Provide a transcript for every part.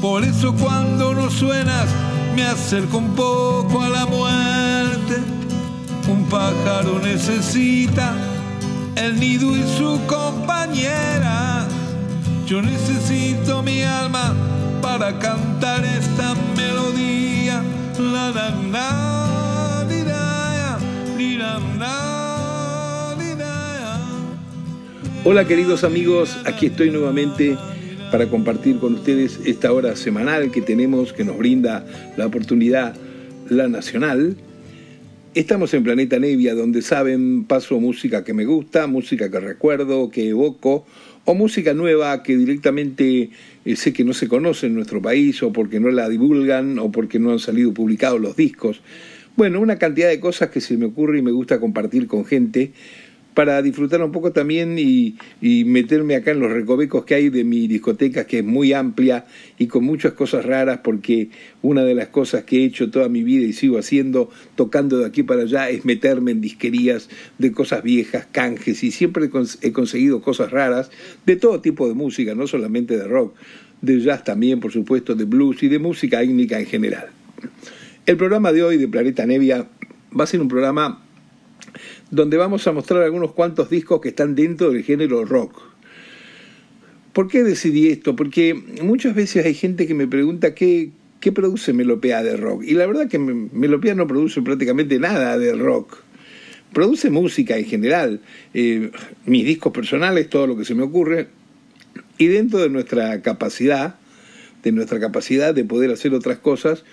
Por eso cuando no suenas me acerco un poco a la muerte. Un pájaro necesita el nido y su compañera. Yo necesito mi alma para cantar esta melodía. La, la, la, la. Hola queridos amigos, aquí estoy nuevamente para compartir con ustedes esta hora semanal que tenemos, que nos brinda la oportunidad La Nacional. Estamos en Planeta Nevia, donde saben, paso música que me gusta, música que recuerdo, que evoco, o música nueva que directamente eh, sé que no se conoce en nuestro país, o porque no la divulgan, o porque no han salido publicados los discos. Bueno, una cantidad de cosas que se me ocurre y me gusta compartir con gente para disfrutar un poco también y, y, meterme acá en los recovecos que hay de mi discoteca, que es muy amplia y con muchas cosas raras, porque una de las cosas que he hecho toda mi vida y sigo haciendo, tocando de aquí para allá, es meterme en disquerías de cosas viejas, canjes, y siempre he conseguido cosas raras de todo tipo de música, no solamente de rock, de jazz también, por supuesto, de blues y de música étnica en general. El programa de hoy de Planeta Nevia va a ser un programa donde vamos a mostrar algunos cuantos discos que están dentro del género rock. ¿Por qué decidí esto? Porque muchas veces hay gente que me pregunta qué, qué produce Melopea de rock. Y la verdad que Melopea no produce prácticamente nada de rock. Produce música en general, eh, mis discos personales, todo lo que se me ocurre. Y dentro de nuestra capacidad, de nuestra capacidad de poder hacer otras cosas,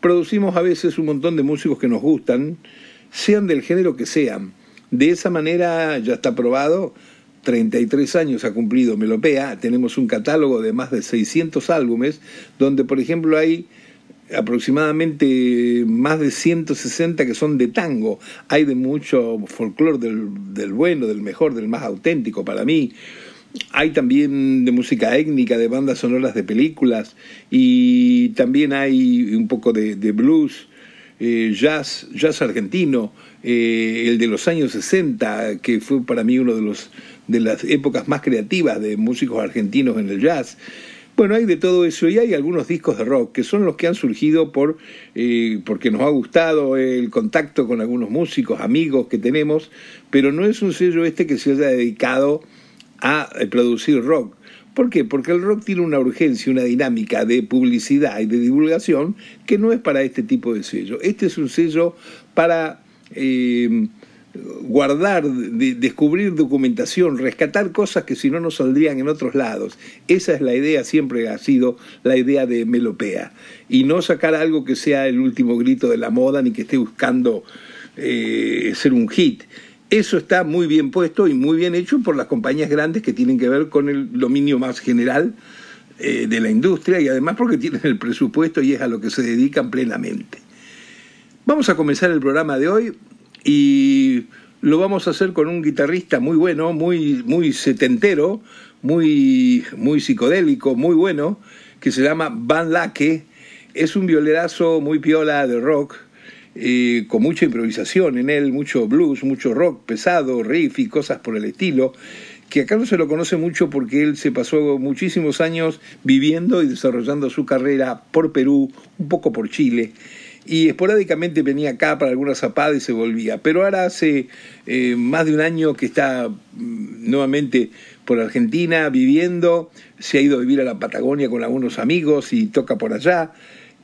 producimos a veces un montón de músicos que nos gustan, sean del género que sean. De esa manera ya está probado, 33 años ha cumplido Melopea, tenemos un catálogo de más de 600 álbumes, donde por ejemplo hay aproximadamente más de 160 que son de tango, hay de mucho folclore del, del bueno, del mejor, del más auténtico para mí. Hay también de música étnica, de bandas sonoras de películas y también hay un poco de, de blues, eh, jazz, jazz argentino, eh, el de los años 60, que fue para mí uno de, los, de las épocas más creativas de músicos argentinos en el jazz. Bueno, hay de todo eso y hay algunos discos de rock que son los que han surgido por eh, porque nos ha gustado el contacto con algunos músicos, amigos que tenemos, pero no es un sello este que se haya dedicado a producir rock. ¿Por qué? Porque el rock tiene una urgencia, una dinámica de publicidad y de divulgación que no es para este tipo de sello. Este es un sello para eh, guardar, de, descubrir documentación, rescatar cosas que si no no saldrían en otros lados. Esa es la idea, siempre ha sido la idea de Melopea. Y no sacar algo que sea el último grito de la moda ni que esté buscando eh, ser un hit. Eso está muy bien puesto y muy bien hecho por las compañías grandes que tienen que ver con el dominio más general eh, de la industria y además porque tienen el presupuesto y es a lo que se dedican plenamente. Vamos a comenzar el programa de hoy y lo vamos a hacer con un guitarrista muy bueno, muy, muy setentero, muy, muy psicodélico, muy bueno, que se llama Van Lake. Es un violerazo muy piola de rock, eh, con mucha improvisación en él, mucho blues, mucho rock pesado, riff y cosas por el estilo, que acá no se lo conoce mucho porque él se pasó muchísimos años viviendo y desarrollando su carrera por Perú, un poco por Chile. Y esporádicamente venía acá para alguna zapada y se volvía. Pero ahora hace eh, más de un año que está mm, nuevamente por Argentina viviendo, se ha ido a vivir a la Patagonia con algunos amigos y toca por allá.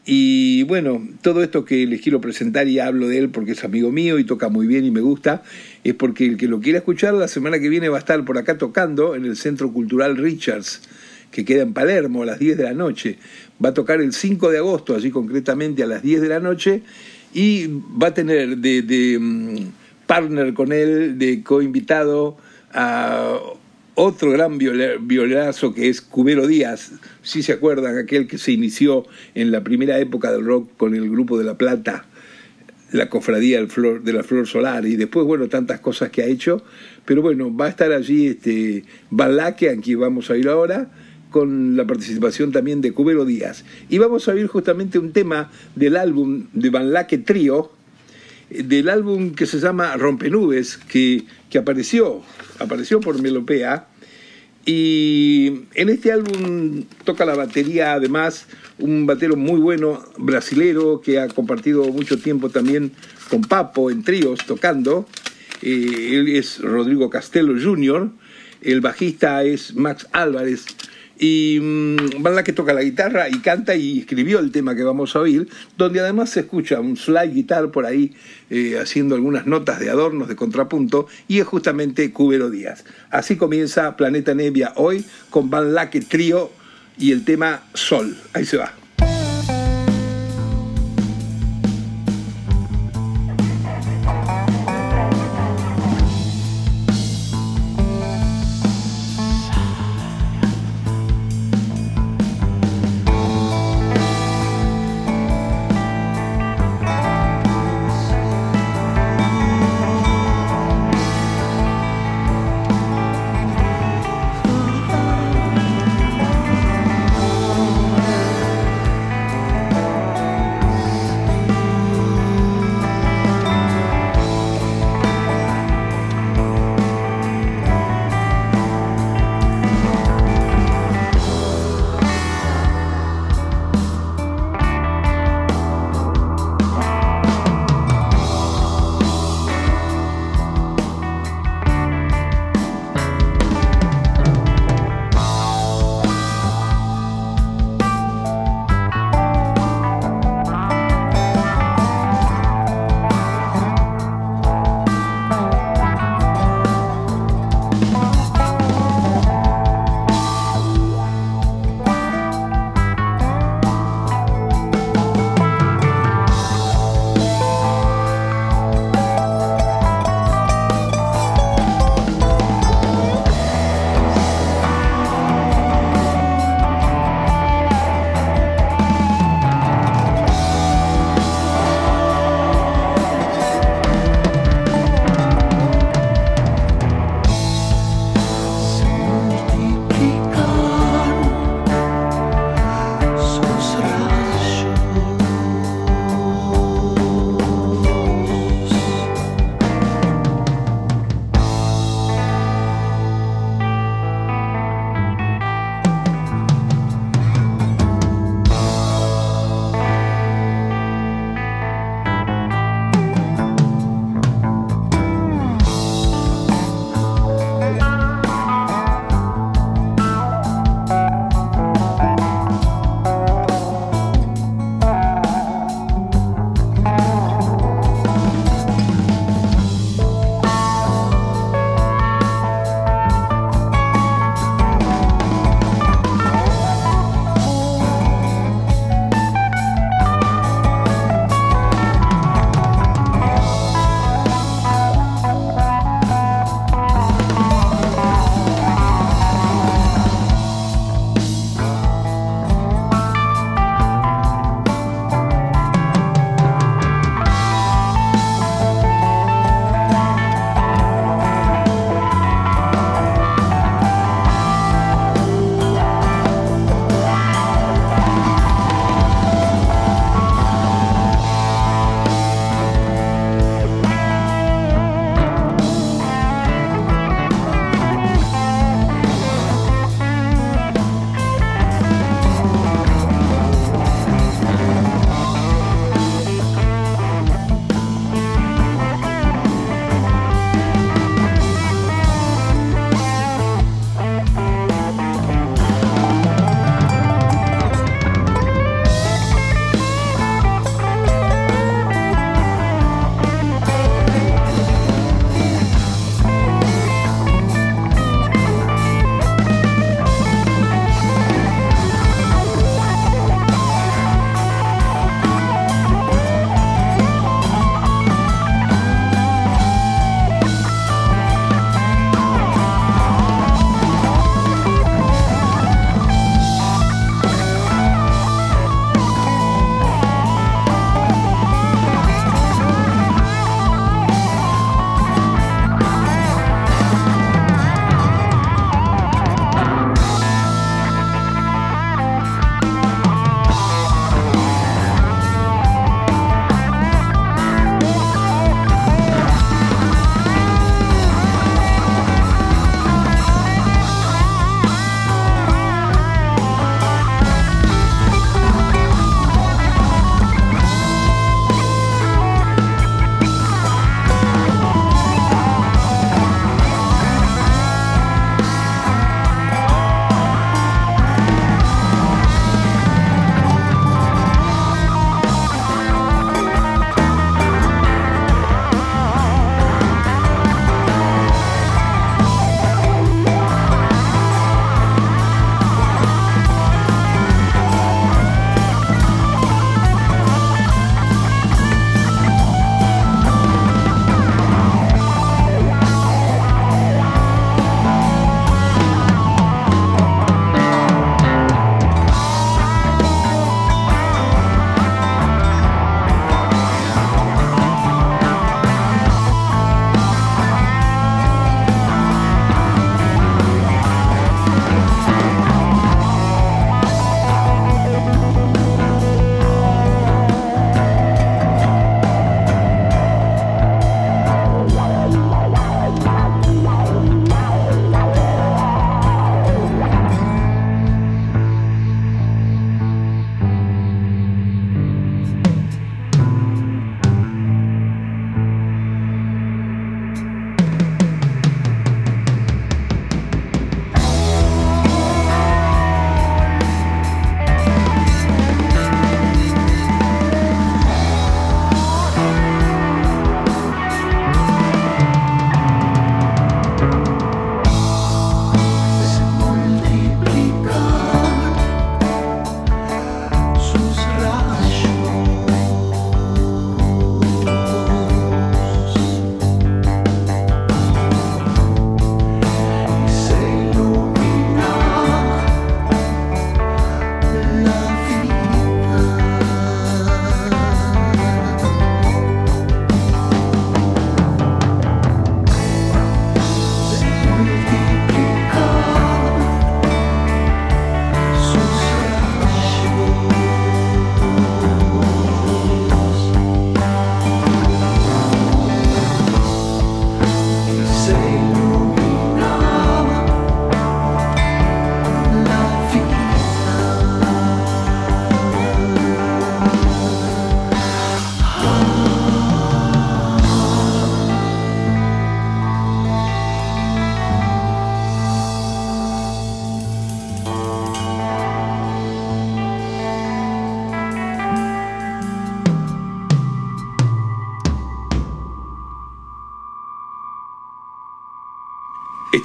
Y bueno, todo esto que les quiero presentar y hablo de él porque es amigo mío y toca muy bien y me gusta, es porque el que lo quiera escuchar la semana que viene va a estar por acá tocando en el Centro Cultural Richards, que queda en Palermo a las 10 de la noche. Va a tocar el 5 de agosto, así concretamente a las 10 de la noche, y va a tener de, de partner con él, de coinvitado a otro gran violazo que es Cubero Díaz, si se acuerdan, aquel que se inició en la primera época del rock con el grupo de La Plata, la cofradía de la Flor Solar, y después, bueno, tantas cosas que ha hecho, pero bueno, va a estar allí este Balaque, aquí vamos a ir ahora, con la participación también de Cubero Díaz. Y vamos a oír justamente un tema del álbum de Van Laque Trío, del álbum que se llama Rompenubes, que, que apareció, apareció por Melopea. Y en este álbum toca la batería, además, un batero muy bueno, brasilero, que ha compartido mucho tiempo también con Papo en tríos tocando. Eh, él es Rodrigo Castelo Jr., el bajista es Max Álvarez, y mm, Van que toca la guitarra y canta y escribió el tema que vamos a oír, donde además se escucha un slide guitar por ahí eh, haciendo algunas notas de adornos, de contrapunto, y es justamente Cubero Díaz. Así comienza Planeta Nevia hoy con Van Laque Trío y el tema Sol. Ahí se va.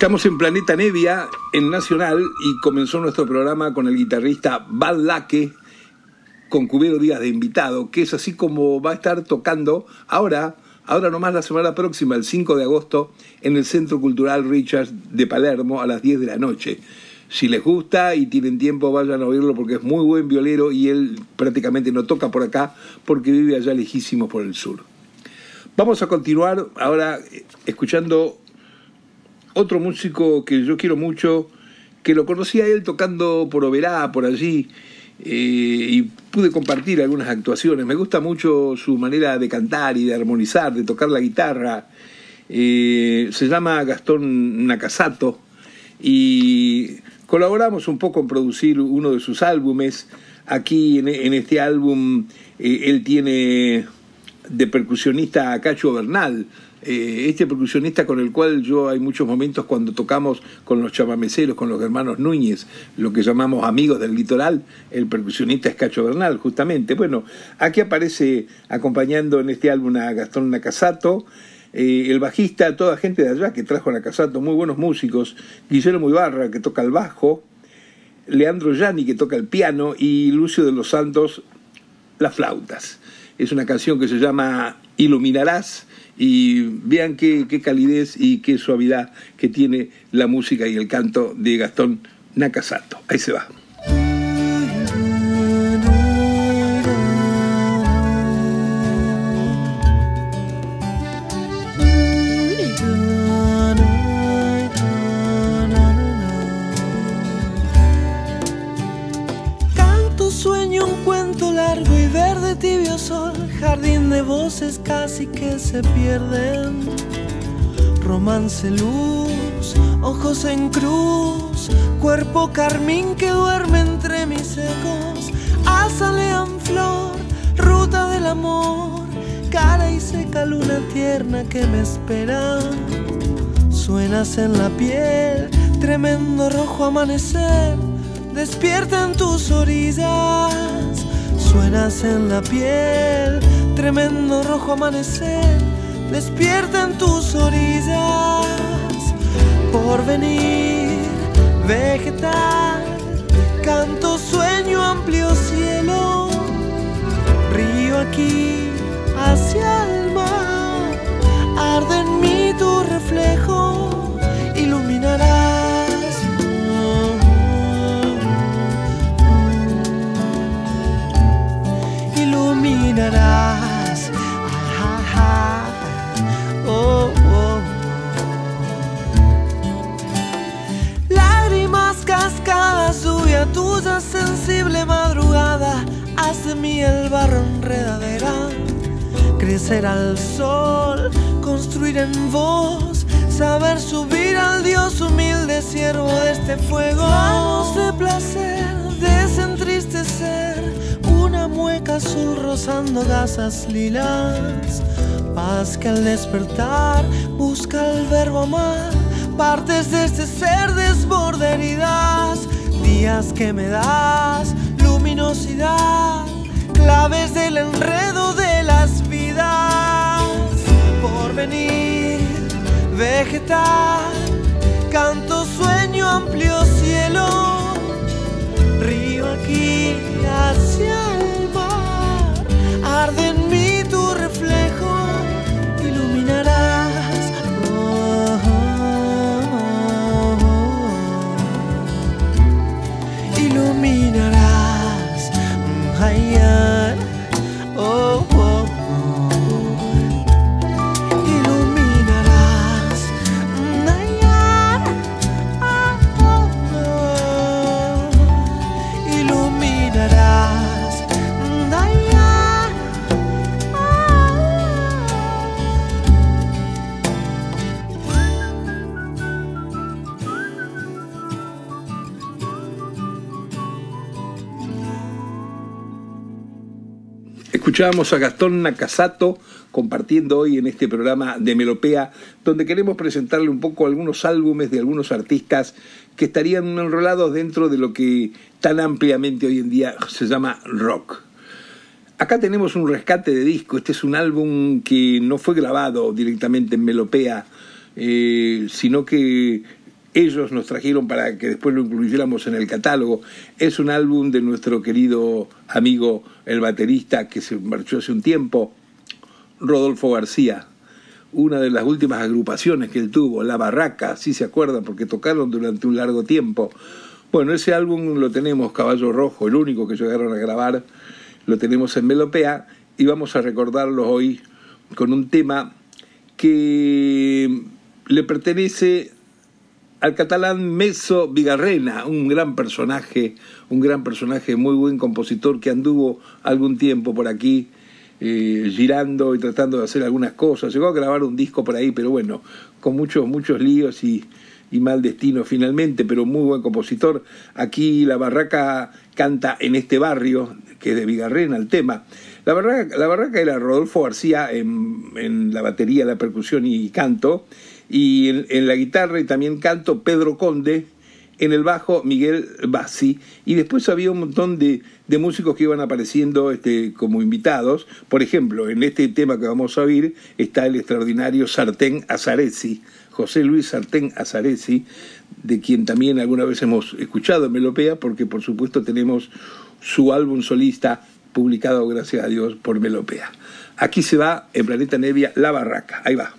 Estamos en Planeta Nevia, en Nacional, y comenzó nuestro programa con el guitarrista Bad Laque, con Cubero Díaz de invitado, que es así como va a estar tocando ahora, ahora nomás la semana próxima, el 5 de agosto, en el Centro Cultural Richards de Palermo a las 10 de la noche. Si les gusta y tienen tiempo, vayan a oírlo porque es muy buen violero y él prácticamente no toca por acá porque vive allá lejísimos por el sur. Vamos a continuar ahora escuchando otro músico que yo quiero mucho, que lo conocí a él tocando por Oberá, por allí, eh, y pude compartir algunas actuaciones. Me gusta mucho su manera de cantar y de armonizar, de tocar la guitarra. Eh, se llama Gastón Nakasato y colaboramos un poco en producir uno de sus álbumes. Aquí en, este álbum eh, él tiene de percusionista a Cacho Bernal, eh, este percusionista con el cual yo hay muchos momentos cuando tocamos con los chamameceros, con los hermanos Núñez, lo que llamamos amigos del litoral, el percusionista es Cacho Bernal, justamente. Bueno, aquí aparece acompañando en este álbum a Gastón Nakasato, eh, el bajista, toda gente de allá que trajo a muy buenos músicos, Guillermo Ibarra que toca el bajo, Leandro Yani que toca el piano y Lucio de los Santos las flautas. Es una canción que se llama Iluminarás y vean qué, qué calidez y qué suavidad que tiene la música y el canto de Gastón Nakasato. Ahí se va. De voces casi que se pierden. Romance, luz, ojos en cruz, cuerpo carmín que duerme entre mis ecos. Azalean flor, ruta del amor, cara y seca luna tierna que me espera. Suenas en la piel, tremendo rojo amanecer, despierta en tus orillas Suenas en la piel, tremendo rojo amanecer, despierta en tus orillas. Por venir, vegetal, canto, sueño, amplio cielo, río aquí hacia el mar, arde en mí tu reflejo, iluminará iluminarás. Sensible madrugada, hace mí el barro enredadera. Crecer al sol, construir en voz, saber subir al Dios humilde, siervo de este fuego. Manos de placer, desentristecer mueca azul rozando gasas lilas. Paz que al despertar busca el verbo amar. Partes de este ser desborda heridas. Días que me das luminosidad. Claves del enredo de las vidas. Por venir, vegetal. Canto, sueño, amplio cielo. Río aquí hacia arde en mí tu reflejo, iluminarás. Yeah. Escuchábamos a Gastón Nakasato compartiendo hoy en este programa de Melopea, donde queremos presentarle un poco algunos álbumes de algunos artistas que estarían enrolados dentro de lo que tan ampliamente hoy en día se llama rock. Acá tenemos un rescate de disco, este es un álbum que no fue grabado directamente en Melopea, eh, sino que ellos nos trajeron para que después lo incluyéramos en el catálogo. Es un álbum de nuestro querido amigo el baterista que se marchó hace un tiempo, Rodolfo García. Una de las últimas agrupaciones que él tuvo, La Barraca, si se acuerdan, porque tocaron durante un largo tiempo. Bueno, ese álbum lo tenemos, Caballo Rojo, el único que llegaron a grabar, lo tenemos en Melopea y vamos a recordarlo hoy con un tema que le pertenece al catalán Meso Vigarrena, un gran personaje, un gran personaje, muy buen compositor que anduvo algún tiempo por aquí eh, girando y tratando de hacer algunas cosas. Llegó a grabar un disco por ahí, pero bueno, con muchos, muchos líos y, mal destino finalmente, pero muy buen compositor. Aquí la barraca canta en este barrio, que es de Vigarrena el tema. La barraca, la barraca era Rodolfo García en, en la batería, la percusión y canto y en, la guitarra y también canto Pedro Conde, en el bajo Miguel Bassi, y después había un montón de, de, músicos que iban apareciendo este, como invitados. Por ejemplo, en este tema que vamos a oír está el extraordinario Sartén Azaresi, José Luis Sartén Azaresi, de quien también alguna vez hemos escuchado Melopea, porque por supuesto tenemos su álbum solista publicado, gracias a Dios, por Melopea. Aquí se va en Planeta Nevia La Barraca. Ahí va.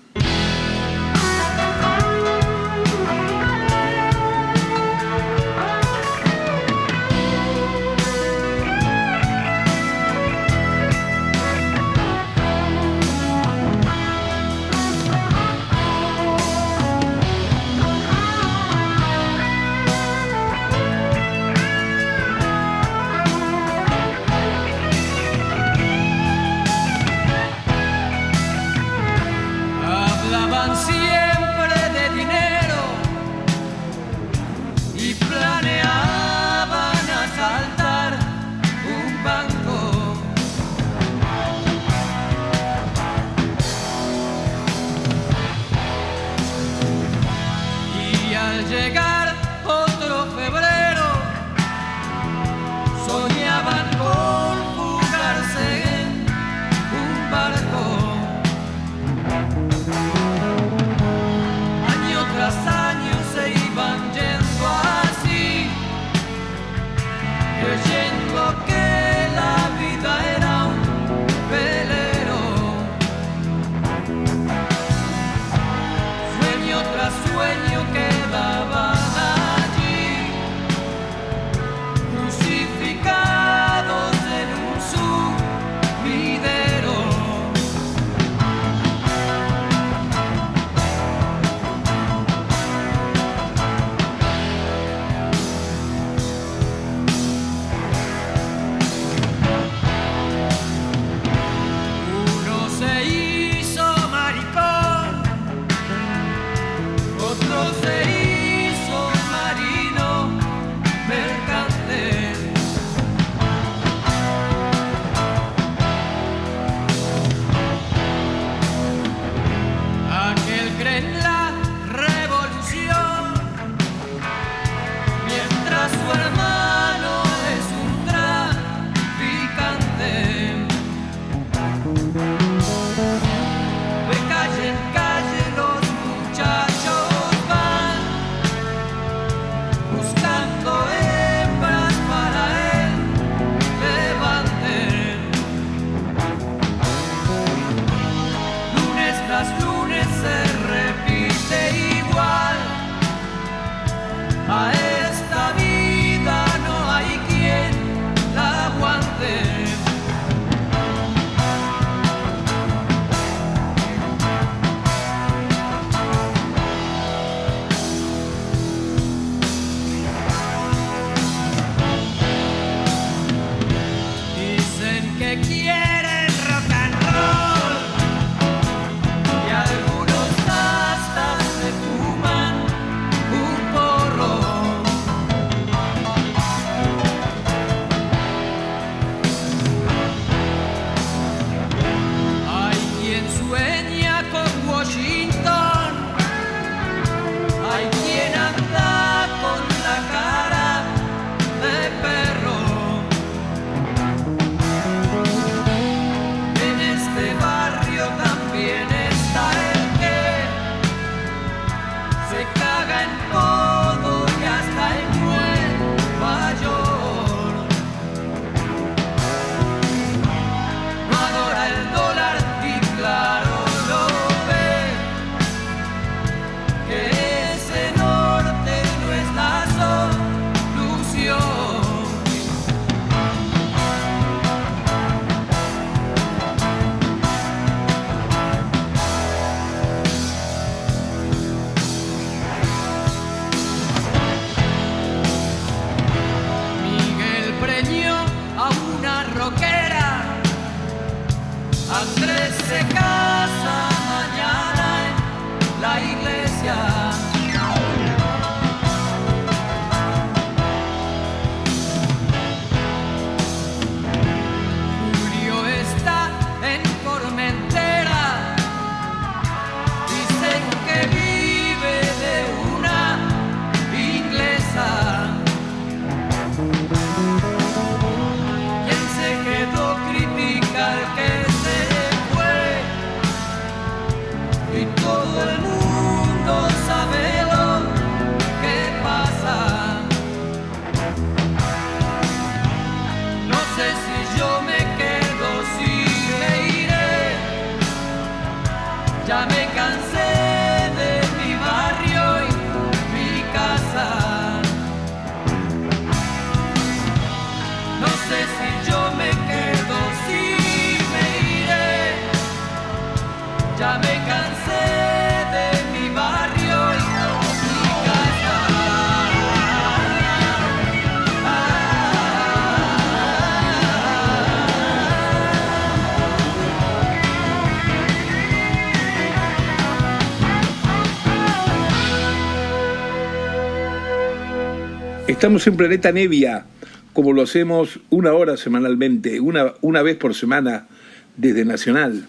Estamos en Planeta Nevia, como lo hacemos una hora semanalmente, una, una vez por semana desde Nacional.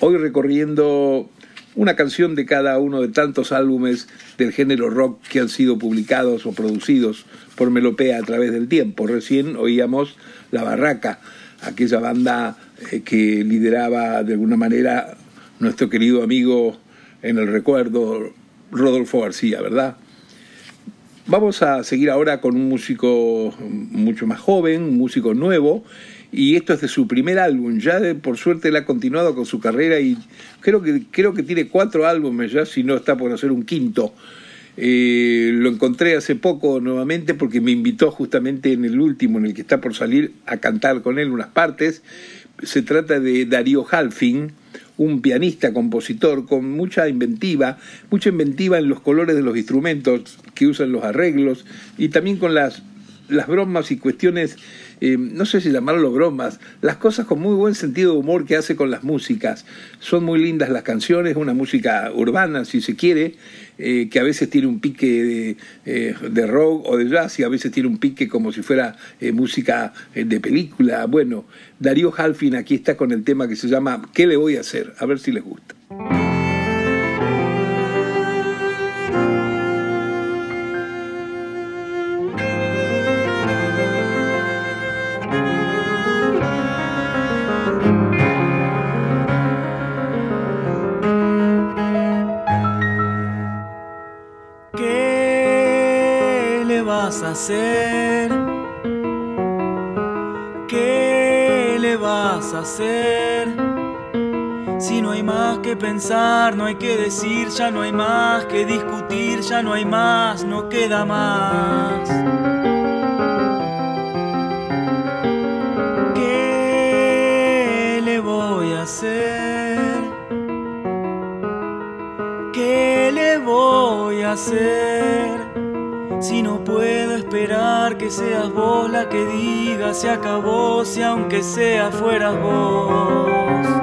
Hoy recorriendo una canción de cada uno de tantos álbumes del género rock que han sido publicados o producidos por Melopea a través del tiempo. Recién oíamos La Barraca, aquella banda eh, que lideraba de alguna manera nuestro querido amigo en el recuerdo, Rodolfo García, ¿verdad? Vamos a seguir ahora con un músico mucho más joven, un músico nuevo, y esto es de su primer álbum. Ya de- por suerte él ha continuado con su carrera y creo que, creo que tiene cuatro álbumes ya, si no está por hacer un quinto. Eh, lo encontré hace poco nuevamente porque me invitó justamente en el último, en el que está por salir, a cantar con él unas partes. Se trata de Darío Halfin, un pianista, compositor con mucha inventiva, mucha inventiva en los colores de los instrumentos que usan los arreglos y también con las, las bromas y cuestiones, eh, no sé si llamarlo bromas, las cosas con muy buen sentido de humor que hace con las músicas. Son muy lindas las canciones, una música urbana si se quiere, eh, que a veces tiene un pique de, eh, de rock o de jazz y a veces tiene un pique como si fuera música de película. Bueno, Darío Halfin aquí está con el tema que se llama ¿Qué le voy a hacer? A ver si les gusta. Pensar, no hay que decir, ya no hay más que discutir, ya no hay más, no queda más. ¿Qué le voy a hacer? ¿Qué le voy a hacer? Si no puedo esperar que seas vos la que diga se acabó, si aunque sea fueras vos.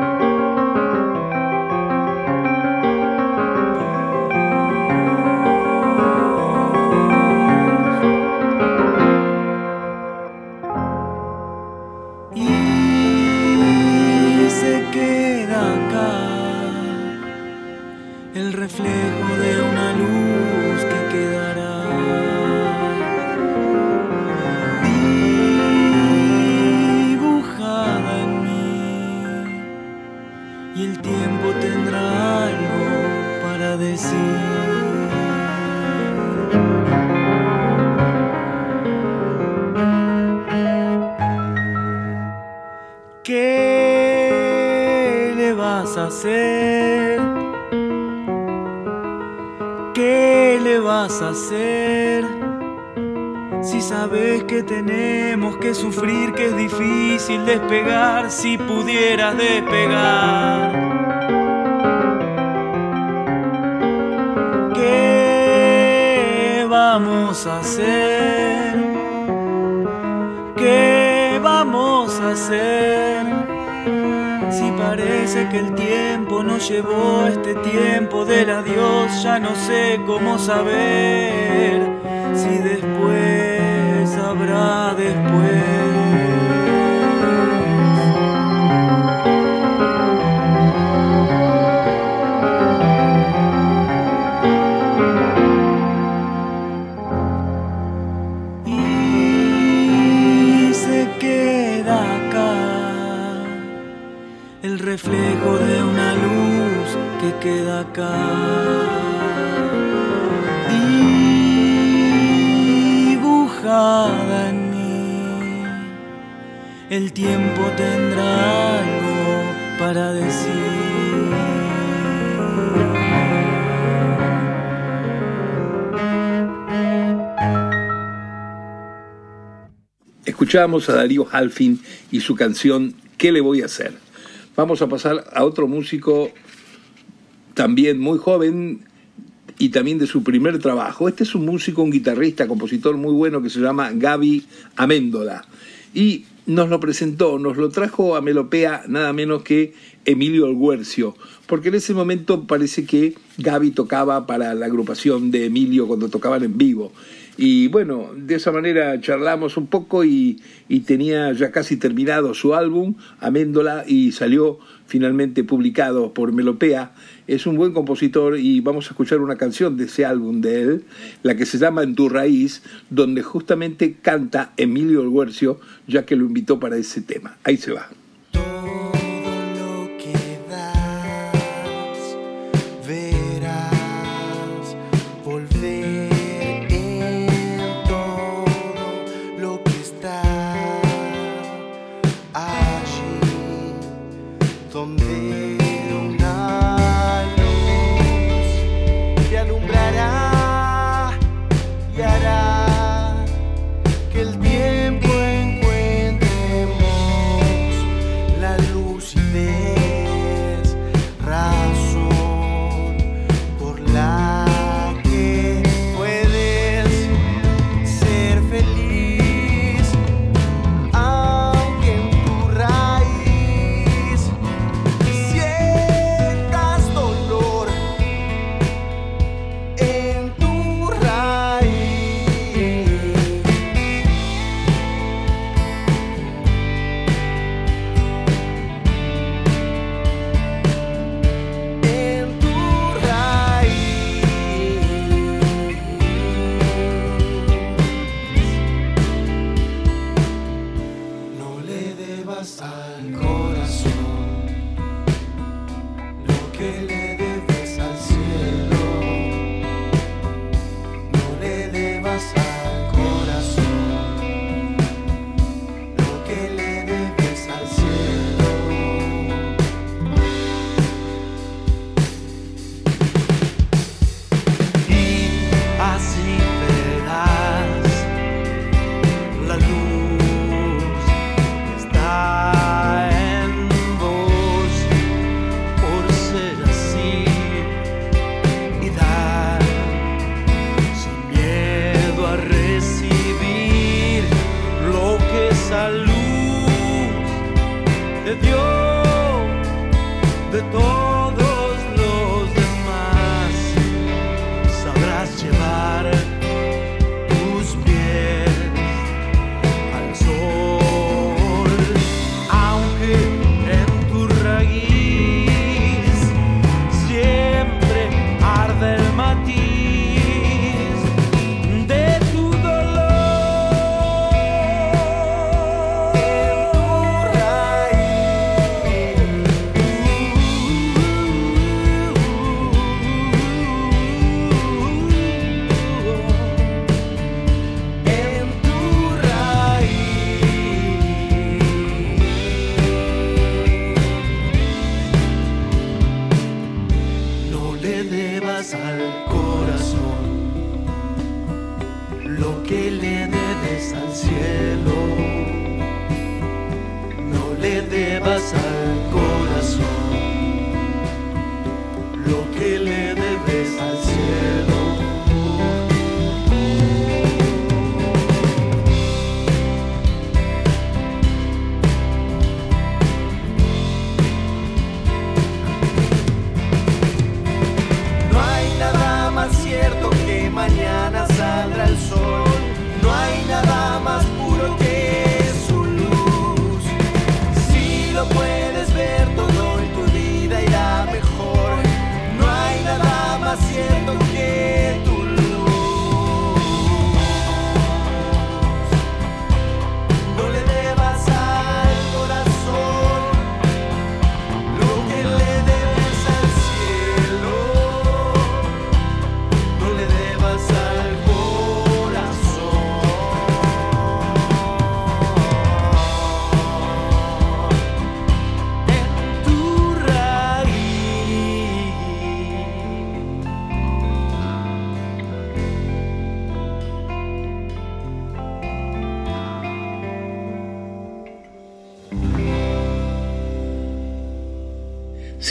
Despegar, si pudieras despegar. ¿Qué vamos a hacer? ¿Qué vamos a hacer? Si parece que el tiempo nos llevó este tiempo del adiós, ya no sé cómo saber si después habrá después. Queda acá. Dibujada en mí, el tiempo tendrá algo para decir. Escuchamos a Darío Halfin y su canción ¿Qué le voy a hacer? Vamos a pasar a otro músico también muy joven y también de su primer trabajo. Este es un músico, un guitarrista, compositor muy bueno que se llama Gaby Améndola. Y nos lo presentó, nos lo trajo a Melopea nada menos que Emilio Alguercio, porque en ese momento parece que Gaby tocaba para la agrupación de Emilio cuando tocaban en vivo. Y bueno, de esa manera charlamos un poco y, tenía ya casi terminado su álbum, Améndola, y salió finalmente publicado por Melopea. Es un buen compositor y vamos a escuchar una canción de ese álbum de él, la que se llama En tu raíz, donde justamente canta Emilio Alguercio, ya que lo invitó para ese tema. Ahí se va.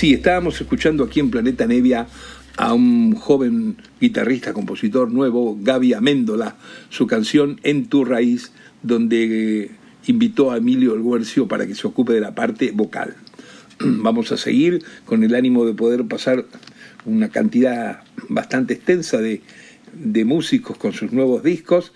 Sí, estábamos escuchando aquí en Planeta Nevia a un joven guitarrista, compositor nuevo, Gaby Améndola, su canción En tu raíz, donde invitó a Emilio El Guercio para que se ocupe de la parte vocal. Vamos a seguir con el ánimo de poder pasar una cantidad bastante extensa de, de músicos con sus nuevos discos.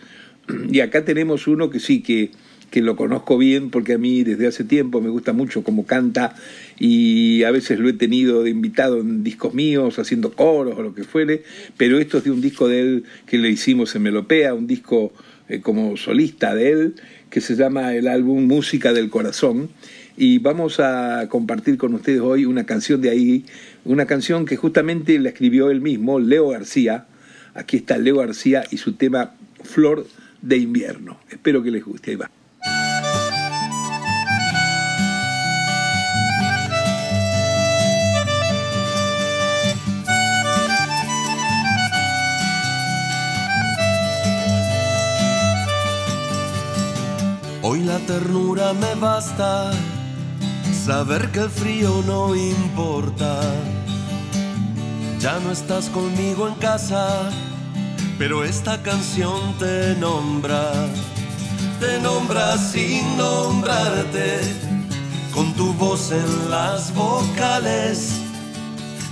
Y acá tenemos uno que sí, que que lo conozco bien porque a mí desde hace tiempo me gusta mucho cómo canta y a veces lo he tenido de invitado en discos míos, haciendo coros o lo que fuere, pero esto es de un disco de él que le hicimos en Melopea, un disco eh, como solista de él, que se llama el álbum Música del Corazón. Y vamos a compartir con ustedes hoy una canción de ahí, una canción que justamente la escribió él mismo, Leo García. Aquí está Leo García y su tema Flor de invierno. Espero que les guste. Ahí va. Hoy la ternura me basta, saber que el frío no importa. Ya no estás conmigo en casa, pero esta canción te nombra. Te nombra sin nombrarte, con tu voz en las vocales.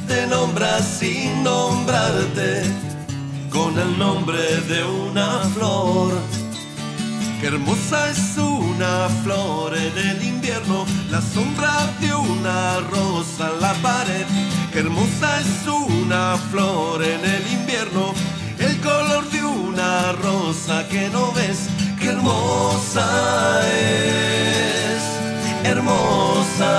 Te nombra sin nombrarte, con el nombre de una flor Qué hermosa es una flor en el invierno, la sombra de una rosa en la pared. Qué hermosa es una flor en el invierno, el color de una rosa que no ves. Qué hermosa es, hermosa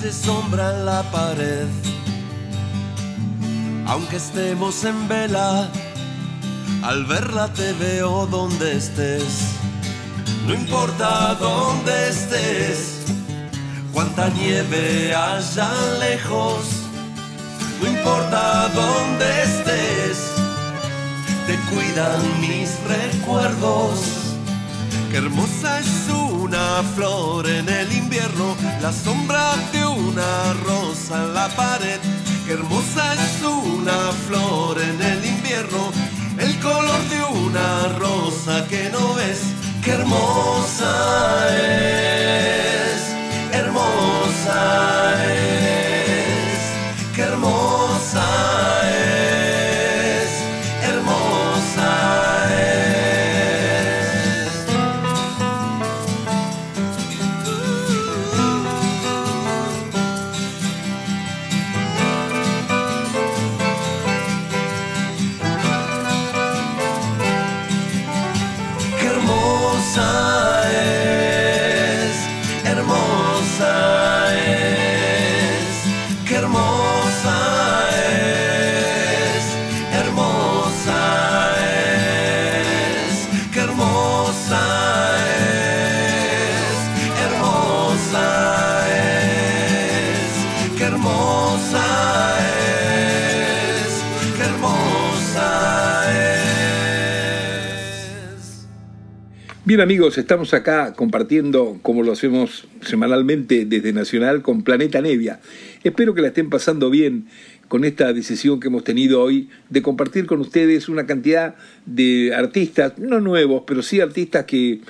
hace sombra en la pared. Aunque estemos en vela, al verla te veo donde estés. No importa dónde estés, cuánta nieve haya lejos. No importa dónde estés, te cuidan mis recuerdos. Qué hermosa es una flor en el invierno, la sombra de una rosa en la pared. Qué hermosa es una flor en el invierno, el color de una rosa que no ves. Qué hermosa es, hermosa es, Bien amigos, estamos acá compartiendo, como lo hacemos semanalmente desde Nacional, con Planeta Nevia. Espero que la estén pasando bien con esta decisión que hemos tenido hoy de compartir con ustedes una cantidad de artistas, no nuevos, pero sí artistas que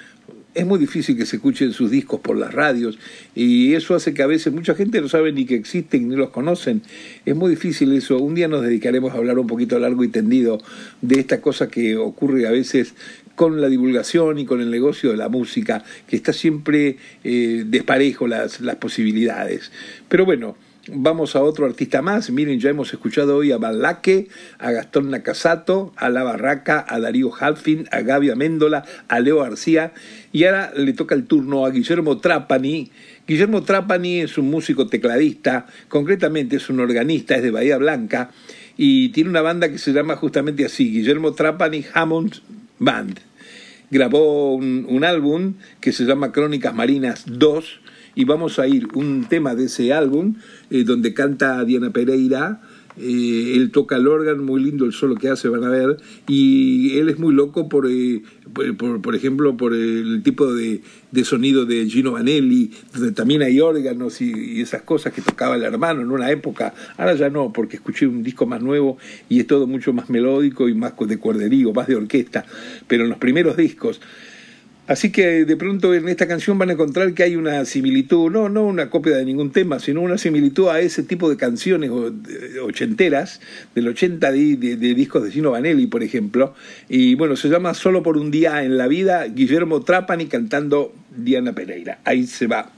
es muy difícil que se escuchen sus discos por las radios y eso hace que a veces mucha gente no sabe ni que existen ni los conocen. Es muy difícil eso. Un día nos dedicaremos a hablar un poquito largo y tendido de esta cosa que ocurre a veces con la divulgación y con el negocio de la música, que está siempre eh, desparejo las, las posibilidades. Pero bueno, Vamos a otro artista más. Miren, ya hemos escuchado hoy a Balaque, a Gastón Nakasato, a La Barraca, a Darío Halfin, a Gaby Améndola, a Leo García. Y ahora le toca el turno a Guillermo Trapani. Guillermo Trapani es un músico tecladista, concretamente es un organista, es de Bahía Blanca y tiene una banda que se llama justamente así, Guillermo Trapani Hammond Band. Grabó un, álbum que se llama Crónicas Marinas 2 y vamos a ir un tema de ese álbum eh, donde canta Diana Pereira, eh, él toca el órgano, muy lindo el solo que hace, van a ver, y él es muy loco por, eh, por, por, ejemplo, por el tipo de, de, sonido de Gino Vanelli, donde también hay órganos y, y, esas cosas que tocaba el hermano en una época, ahora ya no, porque escuché un disco más nuevo y es todo mucho más melódico y más de cuerderío, más de orquesta, pero en los primeros discos Así que de pronto en esta canción van a encontrar que hay una similitud, no, no una copia de ningún tema, sino una similitud a ese tipo de canciones ochenteras, del 80 de, de, de discos de Gino Vanelli, por ejemplo. Y bueno, se llama Solo por un día en la vida, Guillermo Trapani cantando Diana Pereira. Ahí se va.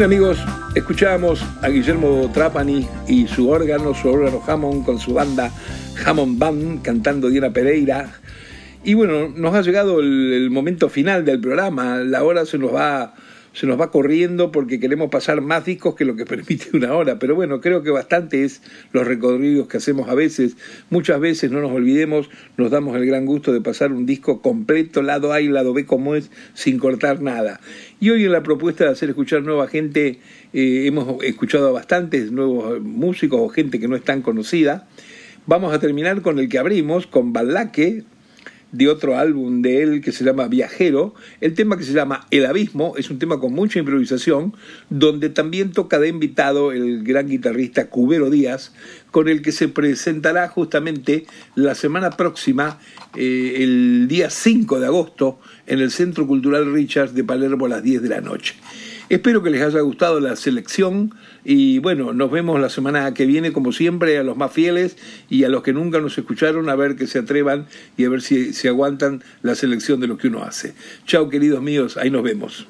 Bien amigos, escuchábamos a Guillermo Trapani y su órgano, su órgano Hammond con su banda Hammond Band cantando Diana Pereira. Y bueno, nos ha llegado el momento final del programa, la hora se nos va se nos va corriendo porque queremos pasar más discos que lo que permite una hora. Pero bueno, creo que bastante es los recorridos que hacemos a veces. Muchas veces, no nos olvidemos, nos damos el gran gusto de pasar un disco completo, lado A y lado B como es, sin cortar nada. Y hoy en la propuesta de hacer escuchar nueva gente, eh, hemos escuchado a bastantes nuevos músicos o gente que no es tan conocida. Vamos a terminar con el que abrimos, con Balaque, de otro álbum de él que se llama Viajero. El tema que se llama El Abismo es un tema con mucha improvisación, donde también toca de invitado el gran guitarrista Cubero Díaz, con el que se presentará justamente la semana próxima, eh, el día 5 de agosto, en el Centro Cultural Richards de Palermo a las 10 de la noche. Espero que les haya gustado la selección y bueno, nos vemos la semana que viene como siempre a los más fieles y a los que nunca nos escucharon a ver que se atrevan y a ver si, si aguantan la selección de lo que uno hace. Chao queridos míos, ahí nos vemos.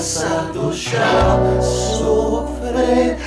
graça já chá sofrer.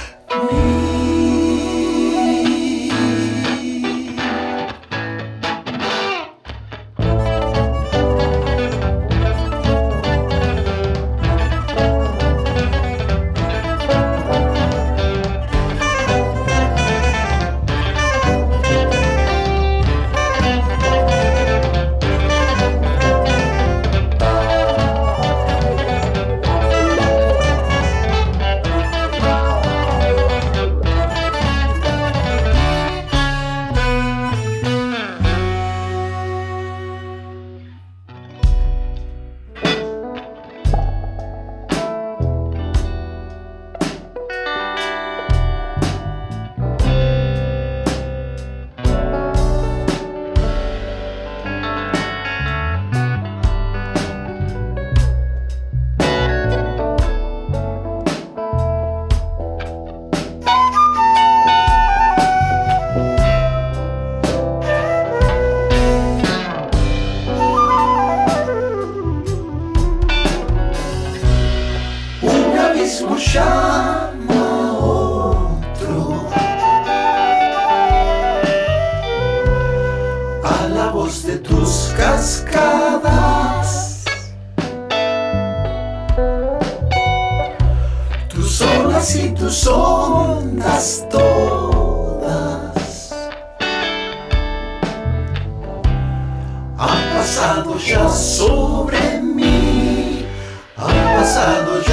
Han pasado